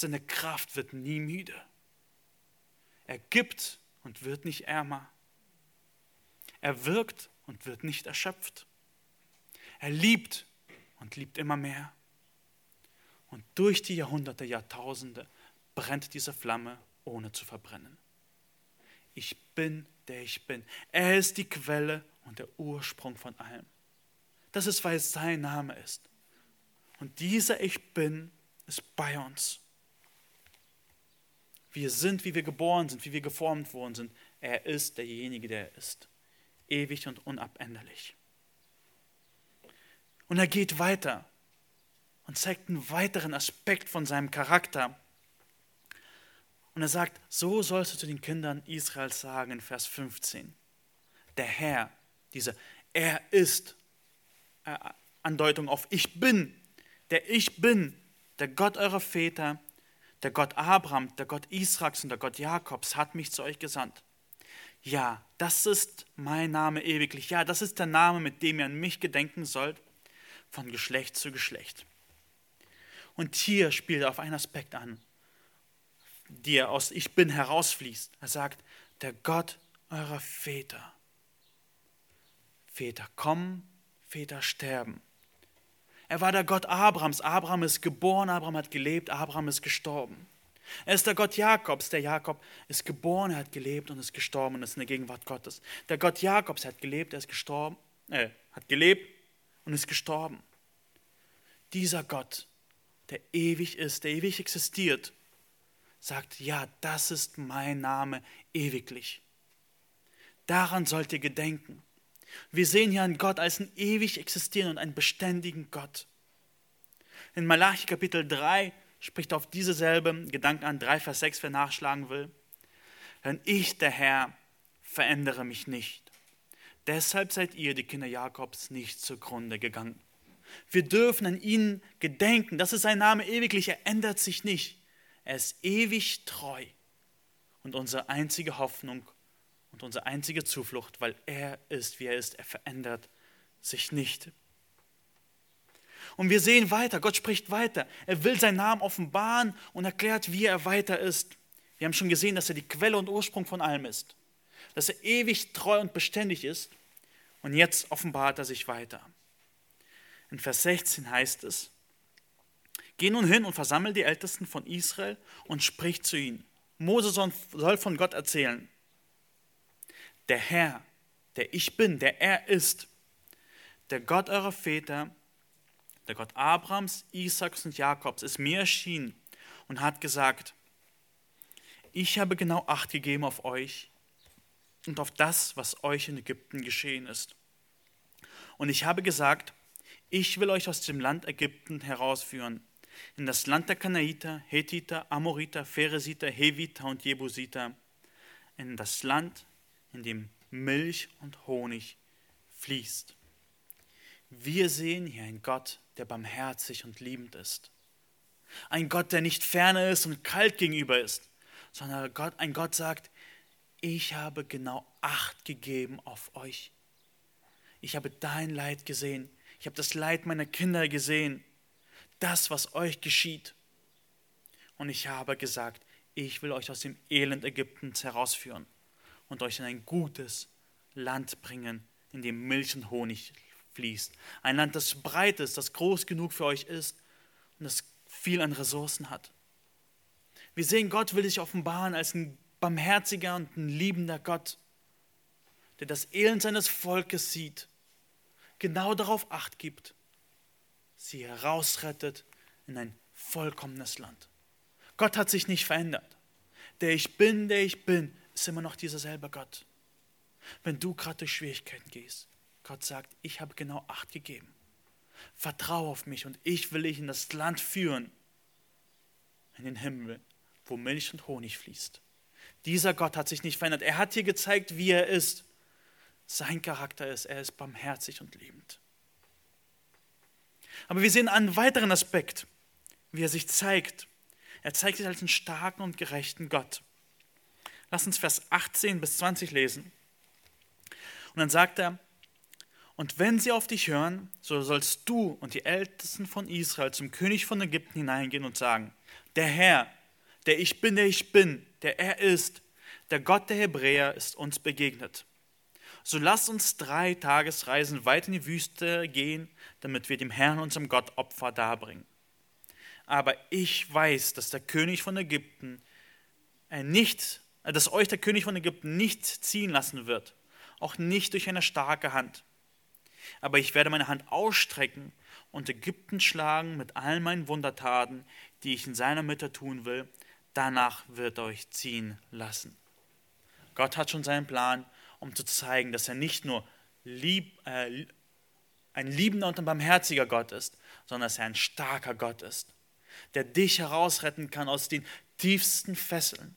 Speaker 1: Seine Kraft wird nie müde. Er gibt und wird nicht ärmer. Er wirkt und wird nicht erschöpft. Er liebt und liebt immer mehr. Und durch die Jahrhunderte, Jahrtausende brennt diese Flamme, ohne zu verbrennen. Ich bin, der ich bin. Er ist die Quelle und der Ursprung von allem. Das ist, weil es sein Name ist. Und dieser Ich bin ist bei uns. Wir sind, wie wir geboren sind, wie wir geformt worden sind. Er ist derjenige, der er ist. Ewig und unabänderlich. Und er geht weiter und zeigt einen weiteren Aspekt von seinem Charakter. Und er sagt, so sollst du zu den Kindern Israels sagen in Vers 15. Der Herr, diese Er ist äh, Andeutung auf Ich bin, der Ich bin, der Gott eurer Väter, der Gott Abraham, der Gott Israels und der Gott Jakobs hat mich zu euch gesandt. Ja, das ist mein Name ewiglich. Ja, das ist der Name, mit dem ihr an mich gedenken sollt, von Geschlecht zu Geschlecht. Und hier spielt er auf einen Aspekt an, der aus Ich bin herausfließt. Er sagt, der Gott eurer Väter. Väter kommen, Väter sterben. Er war der Gott Abrahams. Abraham ist geboren, Abraham hat gelebt, Abraham ist gestorben. Er ist der Gott Jakobs. Der Jakob ist geboren, er hat gelebt und ist gestorben und ist in der Gegenwart Gottes. Der Gott Jakobs hat gelebt, er ist gestorben, äh, hat gelebt und ist gestorben. Dieser Gott, der ewig ist, der ewig existiert, sagt, ja, das ist mein Name ewiglich. Daran sollt ihr gedenken. Wir sehen hier einen Gott als einen ewig existierenden und einen beständigen Gott. In Malachi Kapitel 3 spricht auf diese selbe Gedanken an, 3 Vers 6, wer nachschlagen will. Denn ich, der Herr, verändere mich nicht. Deshalb seid ihr, die Kinder Jakobs, nicht zugrunde gegangen. Wir dürfen an ihn gedenken. Das ist sein Name ewiglich. Er ändert sich nicht. Er ist ewig treu. Und unsere einzige Hoffnung und unsere einzige Zuflucht, weil er ist, wie er ist. Er verändert sich nicht. Und wir sehen weiter, Gott spricht weiter. Er will seinen Namen offenbaren und erklärt, wie er weiter ist. Wir haben schon gesehen, dass er die Quelle und Ursprung von allem ist. Dass er ewig treu und beständig ist. Und jetzt offenbart er sich weiter. In Vers 16 heißt es, Geh nun hin und versammel die Ältesten von Israel und sprich zu ihnen. Mose soll von Gott erzählen. Der Herr, der ich bin, der er ist, der Gott eurer Väter, der Gott Abrahams, Isaaks und Jakobs, ist mir erschienen und hat gesagt, ich habe genau Acht gegeben auf euch und auf das, was euch in Ägypten geschehen ist. Und ich habe gesagt, ich will euch aus dem Land Ägypten herausführen, in das Land der Kanaiter, Hethiter, Amoriter, Pheresiter, Heviter und Jebusiter, in das Land, in dem Milch und Honig fließt. Wir sehen hier einen Gott, der barmherzig und liebend ist. Ein Gott, der nicht ferne ist und kalt gegenüber ist, sondern Gott, ein Gott sagt, ich habe genau Acht gegeben auf euch. Ich habe dein Leid gesehen. Ich habe das Leid meiner Kinder gesehen. Das, was euch geschieht. Und ich habe gesagt, ich will euch aus dem Elend Ägyptens herausführen und euch in ein gutes Land bringen, in dem Milch und Honig fließt. Ein Land, das breit ist, das groß genug für euch ist und das viel an Ressourcen hat. Wir sehen, Gott will sich offenbaren als ein barmherziger und ein liebender Gott, der das Elend seines Volkes sieht, genau darauf acht gibt, sie herausrettet in ein vollkommenes Land. Gott hat sich nicht verändert. Der ich bin, der ich bin, ist immer noch dieser selbe Gott. Wenn du gerade durch Schwierigkeiten gehst, Gott sagt, ich habe genau Acht gegeben. Vertraue auf mich und ich will dich in das Land führen, in den Himmel, wo Milch und Honig fließt. Dieser Gott hat sich nicht verändert. Er hat dir gezeigt, wie er ist. Sein Charakter ist, er ist barmherzig und liebend. Aber wir sehen einen weiteren Aspekt, wie er sich zeigt. Er zeigt sich als einen starken und gerechten Gott. Lass uns Vers 18 bis 20 lesen. Und dann sagt er, und wenn sie auf dich hören, so sollst du und die Ältesten von Israel zum König von Ägypten hineingehen und sagen, der Herr, der ich bin, der ich bin, der er ist, der Gott der Hebräer ist uns begegnet. So lass uns drei Tagesreisen weit in die Wüste gehen, damit wir dem Herrn, unserem Gott, Opfer darbringen. Aber ich weiß, dass der König von Ägypten äh, nicht, dass euch der König von Ägypten nicht ziehen lassen wird, auch nicht durch eine starke Hand. Aber ich werde meine Hand ausstrecken und Ägypten schlagen mit all meinen Wundertaten, die ich in seiner Mitte tun will. Danach wird er euch ziehen lassen. Gott hat schon seinen Plan, um zu zeigen, dass er nicht nur lieb, äh, ein liebender und ein barmherziger Gott ist, sondern dass er ein starker Gott ist, der dich herausretten kann aus den tiefsten Fesseln.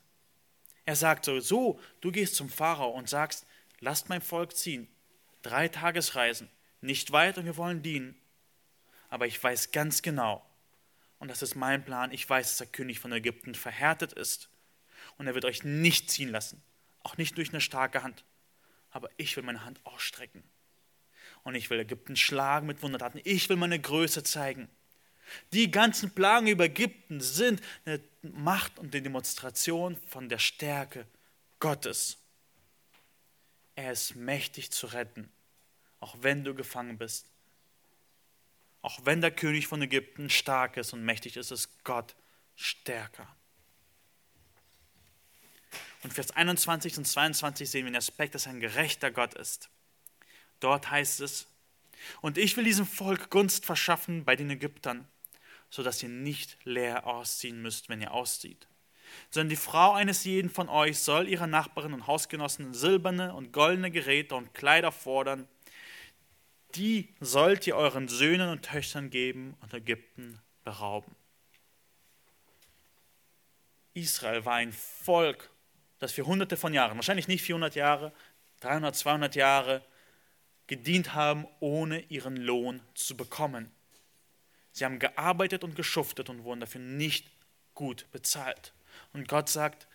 Speaker 1: Er sagt so, so, du gehst zum Pharao und sagst, lasst mein Volk ziehen, drei Tagesreisen, nicht weit und wir wollen dienen. Aber ich weiß ganz genau, und das ist mein Plan, ich weiß, dass der König von Ägypten verhärtet ist und er wird euch nicht ziehen lassen, auch nicht durch eine starke Hand. Aber ich will meine Hand ausstrecken und ich will Ägypten schlagen mit Wundertaten. Ich will meine Größe zeigen. Die ganzen Plagen über Ägypten sind eine Macht und eine Demonstration von der Stärke Gottes. Er ist mächtig zu retten, auch wenn du gefangen bist, Auch wenn der König von Ägypten stark ist und mächtig ist, ist Gott stärker. Und Vers 21 und 22 sehen wir den Aspekt, dass er ein gerechter Gott ist. Dort heißt es, und ich will diesem Volk Gunst verschaffen bei den Ägyptern, sodass ihr nicht leer ausziehen müsst, wenn ihr auszieht. Sondern die Frau eines jeden von euch soll ihrer Nachbarin und Hausgenossen silberne und goldene Geräte und Kleider fordern. Die sollt ihr euren Söhnen und Töchtern geben und Ägypten berauben. Israel war ein Volk, das für hunderte von Jahren, wahrscheinlich nicht 400 Jahre, 300, 200 Jahre, gedient haben, ohne ihren Lohn zu bekommen. Sie haben gearbeitet und geschuftet und wurden dafür nicht gut bezahlt. Und Gott sagt,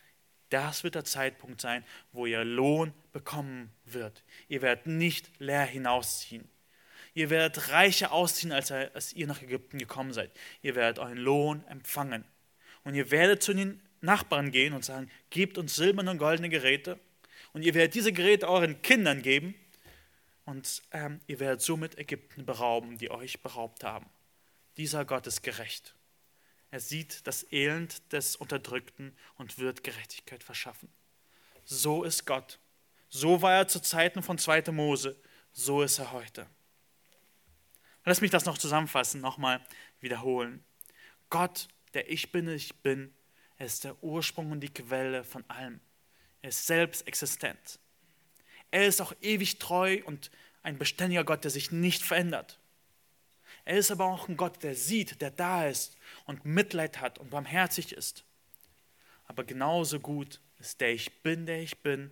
Speaker 1: das wird der Zeitpunkt sein, wo ihr Lohn bekommen wird. Ihr werdet nicht leer hinausziehen. Ihr werdet reicher ausziehen, als, ihr nach Ägypten gekommen seid. Ihr werdet euren Lohn empfangen. Und ihr werdet zu den Nachbarn gehen und sagen, gebt uns silberne und goldene Geräte. Und ihr werdet diese Geräte euren Kindern geben. Und ähm, ihr werdet somit Ägypten berauben, die euch beraubt haben. Dieser Gott ist gerecht. Er sieht das Elend des Unterdrückten und wird Gerechtigkeit verschaffen. So ist Gott. So war er zu Zeiten von 2. Mose. So ist er heute. Lass mich das noch zusammenfassen, nochmal wiederholen. Gott, der Ich bin, ich bin, er ist der Ursprung und die Quelle von allem. Er ist selbst existent. Er ist auch ewig treu und ein beständiger Gott, der sich nicht verändert. Er ist aber auch ein Gott, der sieht, der da ist und Mitleid hat und barmherzig ist. Aber genauso gut ist der Ich bin, der ich bin,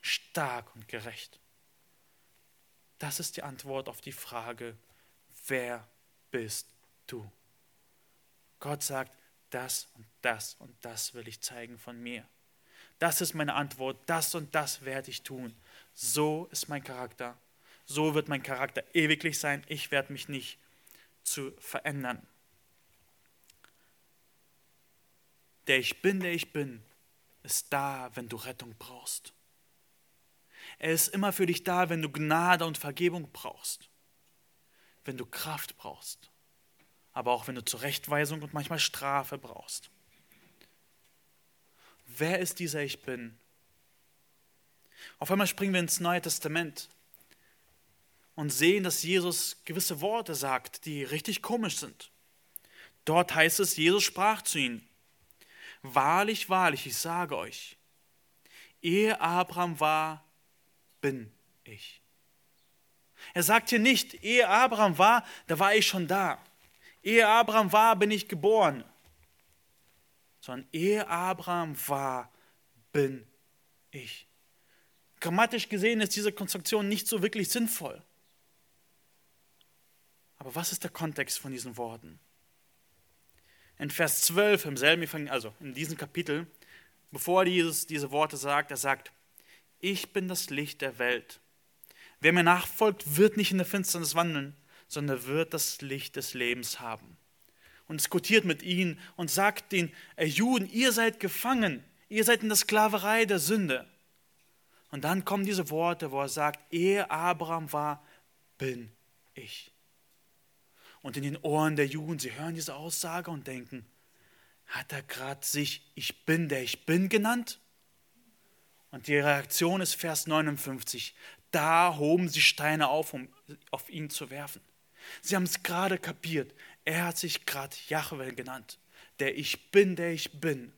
Speaker 1: stark und gerecht. Das ist die Antwort auf die Frage, wer bist du? Gott sagt, das und das und das will ich zeigen von mir. Das ist meine Antwort, das und das werde ich tun. So ist mein Charakter. So wird mein Charakter ewiglich sein. Ich werde mich nicht zu verändern. Der ich bin, der ich bin, ist da, wenn du Rettung brauchst. Er ist immer für dich da, wenn du Gnade und Vergebung brauchst, wenn du Kraft brauchst aber auch wenn du Zurechtweisung und manchmal Strafe brauchst. Wer ist dieser Ich bin? Auf einmal springen wir ins Neue Testament und sehen, dass Jesus gewisse Worte sagt, die richtig komisch sind. Dort heißt es, Jesus sprach zu ihnen, Wahrlich, wahrlich, ich sage euch, ehe Abraham war, bin ich. Er sagt hier nicht, ehe Abraham war, da war ich schon da. Ehe Abraham war, bin ich geboren. Sondern ehe Abraham war, bin ich. Grammatisch gesehen ist diese Konstruktion nicht so wirklich sinnvoll. Aber was ist der Kontext von diesen Worten? In Vers 12 im selben, also in diesem Kapitel, bevor dieses, diese Worte sagt, er sagt, ich bin das Licht der Welt. Wer mir nachfolgt, wird nicht in der Finsternis wandeln, sondern wird das Licht des Lebens haben. Und diskutiert mit ihnen und sagt den Juden, ihr seid gefangen, ihr seid in der Sklaverei der Sünde. Und dann kommen diese Worte, wo er sagt, ehe Abraham war, bin ich. Und in den Ohren der Juden, sie hören diese Aussage und denken, hat er gerade sich Ich bin, der ich bin genannt? Und die Reaktion ist Vers 59. Da hoben sie Steine auf, um auf ihn zu werfen. Sie haben es gerade kapiert. Er hat sich gerade Jahwe genannt. Der Ich bin, der ich bin.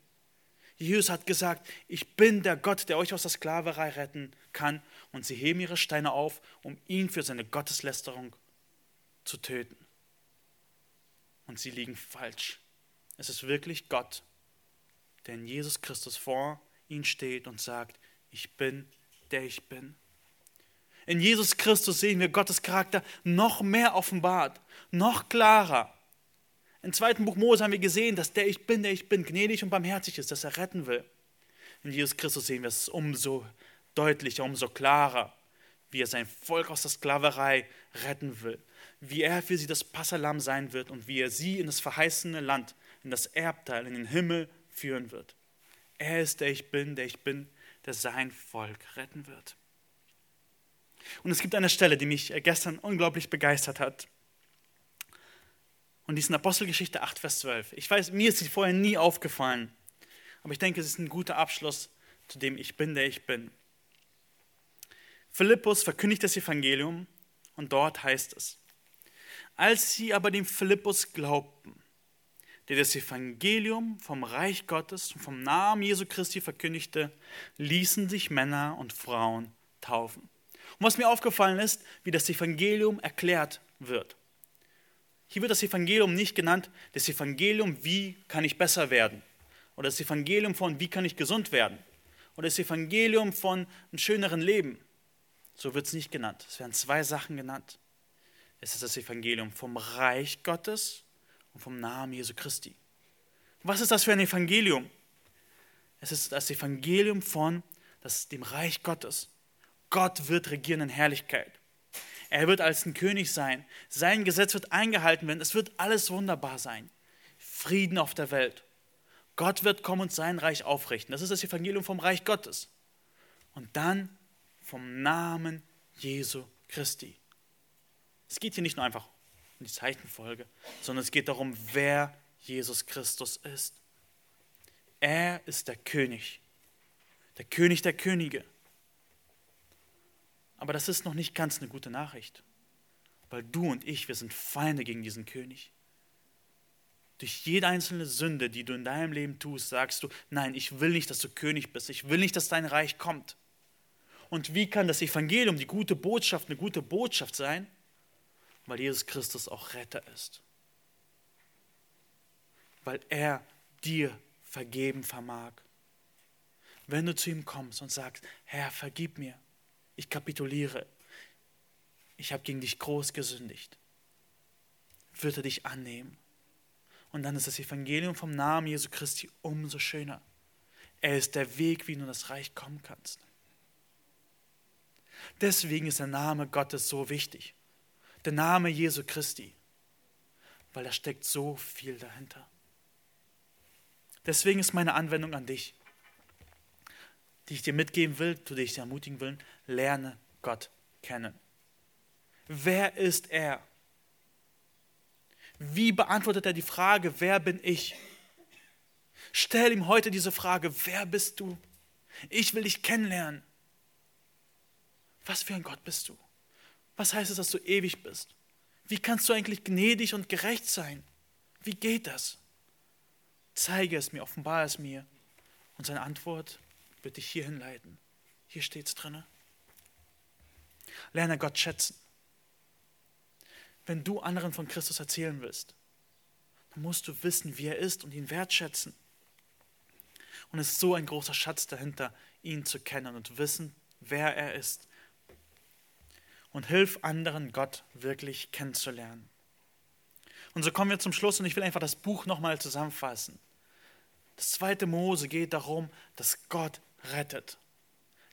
Speaker 1: Jesus hat gesagt, ich bin der Gott, der euch aus der Sklaverei retten kann. Und sie heben ihre Steine auf, um ihn für seine Gotteslästerung zu töten. Und sie liegen falsch. Es ist wirklich Gott, der in Jesus Christus vor ihnen steht und sagt, ich bin, der ich bin. In Jesus Christus sehen wir Gottes Charakter noch mehr offenbart, noch klarer. Im zweiten Buch Mose haben wir gesehen, dass der Ich bin, der ich bin, gnädig und barmherzig ist, dass er retten will. In Jesus Christus sehen wir es umso deutlicher, umso klarer, wie er sein Volk aus der Sklaverei retten will, wie er für sie das Passalam sein wird und wie er sie in das verheißene Land, in das Erbteil, in den Himmel führen wird. Er ist der Ich bin, der ich bin, der sein Volk retten wird. Und es gibt eine Stelle, die mich gestern unglaublich begeistert hat. Und diesen Apostelgeschichte 8, Vers 12. Ich weiß, mir ist sie vorher nie aufgefallen. Aber ich denke, es ist ein guter Abschluss zu dem Ich bin, der ich bin. Philippus verkündigt das Evangelium und dort heißt es, als sie aber dem Philippus glaubten, der das Evangelium vom Reich Gottes und vom Namen Jesu Christi verkündigte, ließen sich Männer und Frauen taufen. Und was mir aufgefallen ist, wie das Evangelium erklärt wird. Hier wird das Evangelium nicht genannt, das Evangelium, wie kann ich besser werden? Oder das Evangelium von, wie kann ich gesund werden? Oder das Evangelium von einem schöneren Leben. So wird es nicht genannt. Es werden zwei Sachen genannt. Es ist das Evangelium vom Reich Gottes und vom Namen Jesu Christi. Was ist das für ein Evangelium? Es ist das Evangelium von das, dem Reich Gottes. Gott wird regieren in Herrlichkeit. Er wird als ein König sein. Sein Gesetz wird eingehalten werden. Es wird alles wunderbar sein. Frieden auf der Welt. Gott wird kommen und sein Reich aufrichten. Das ist das Evangelium vom Reich Gottes. Und dann vom Namen Jesu Christi. Es geht hier nicht nur einfach um die Zeichenfolge, sondern es geht darum, wer Jesus Christus ist. Er ist der König, der König der Könige. Aber das ist noch nicht ganz eine gute Nachricht, weil du und ich, wir sind Feinde gegen diesen König. Durch jede einzelne Sünde, die du in deinem Leben tust, sagst du, nein, ich will nicht, dass du König bist, ich will nicht, dass dein Reich kommt. Und wie kann das Evangelium, die gute Botschaft, eine gute Botschaft sein? Weil Jesus Christus auch Retter ist. Weil er dir vergeben vermag. Wenn du zu ihm kommst und sagst, Herr, vergib mir, ich kapituliere, ich habe gegen dich groß gesündigt, wird er dich annehmen. Und dann ist das Evangelium vom Namen Jesu Christi umso schöner. Er ist der Weg, wie du in das Reich kommen kannst. Deswegen ist der Name Gottes so wichtig. Der Name Jesu Christi. Weil da steckt so viel dahinter. Deswegen ist meine Anwendung an dich, die ich dir mitgeben will, der ich dir ermutigen will, lerne Gott kennen. Wer ist er? Wie beantwortet er die Frage, wer bin ich? Stell ihm heute diese Frage, wer bist du? Ich will dich kennenlernen. Was für ein Gott bist du? Was heißt es, dass du ewig bist? Wie kannst du eigentlich gnädig und gerecht sein? Wie geht das? Zeige es mir, offenbare es mir. Und seine Antwort wird dich hierhin leiten. Hier steht es drin. Lerne Gott schätzen. Wenn du anderen von Christus erzählen willst, dann musst du wissen, wie er ist und ihn wertschätzen. Und es ist so ein großer Schatz dahinter, ihn zu kennen und wissen, wer er ist und hilf anderen, Gott wirklich kennenzulernen. Und so kommen wir zum Schluss und ich will einfach das Buch nochmal zusammenfassen. Das zweite Mose geht darum, dass Gott rettet.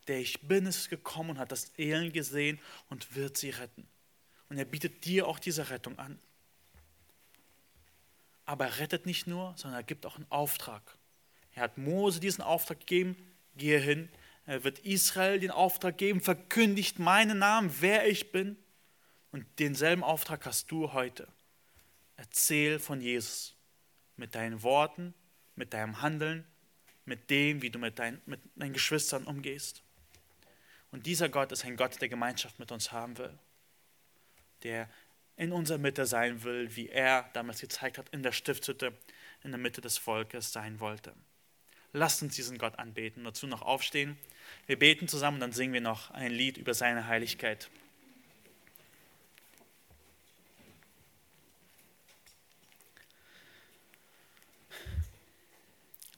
Speaker 1: Der Ich Bin ist gekommen und hat das Elend gesehen und wird sie retten. Und er bietet dir auch diese Rettung an. Aber er rettet nicht nur, sondern er gibt auch einen Auftrag. Er hat Mose diesen Auftrag gegeben, gehe hin, er wird Israel den Auftrag geben, verkündigt meinen Namen, wer ich bin. Und denselben Auftrag hast du heute. Erzähl von Jesus mit deinen Worten, mit deinem Handeln, mit dem, wie du mit, dein, mit deinen Geschwistern umgehst. Und dieser Gott ist ein Gott, der Gemeinschaft mit uns haben will, der in unserer Mitte sein will, wie er damals gezeigt hat, in der Stiftshütte, in der Mitte des Volkes sein wollte. Lasst uns diesen Gott anbeten. Dazu noch aufstehen. Wir beten zusammen dann singen wir noch ein Lied über seine Heiligkeit.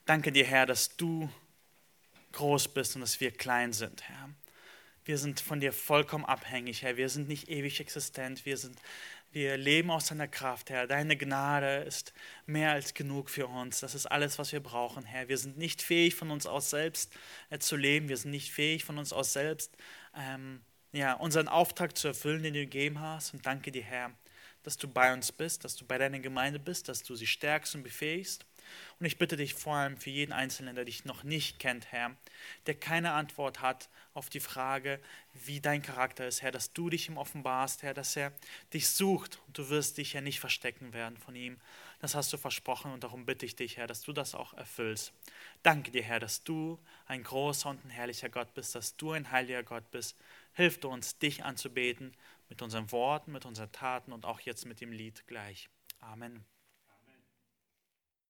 Speaker 1: Danke dir, Herr, dass du groß bist und dass wir klein sind, Herr. Wir sind von dir vollkommen abhängig, Herr. Wir sind nicht ewig existent. Wir, sind, wir leben aus deiner Kraft, Herr. Deine Gnade ist mehr als genug für uns. Das ist alles, was wir brauchen, Herr. Wir sind nicht fähig, von uns aus selbst äh, zu leben. Wir sind nicht fähig, von uns aus selbst ähm, ja, unseren Auftrag zu erfüllen, den du gegeben hast. Und danke dir, Herr, dass du bei uns bist, dass du bei deiner Gemeinde bist, dass du sie stärkst und befähigst. Und ich bitte dich vor allem für jeden Einzelnen, der dich noch nicht kennt, Herr, der keine Antwort hat auf die Frage, wie dein Charakter ist, Herr, dass du dich ihm offenbarst, Herr, dass er dich sucht und du wirst dich ja nicht verstecken werden von ihm. Das hast du versprochen und darum bitte ich dich, Herr, dass du das auch erfüllst. Danke dir, Herr, dass du ein großer und ein herrlicher Gott bist, dass du ein heiliger Gott bist. Hilf du uns, dich anzubeten mit unseren Worten, mit unseren Taten und auch jetzt mit dem Lied gleich. Amen.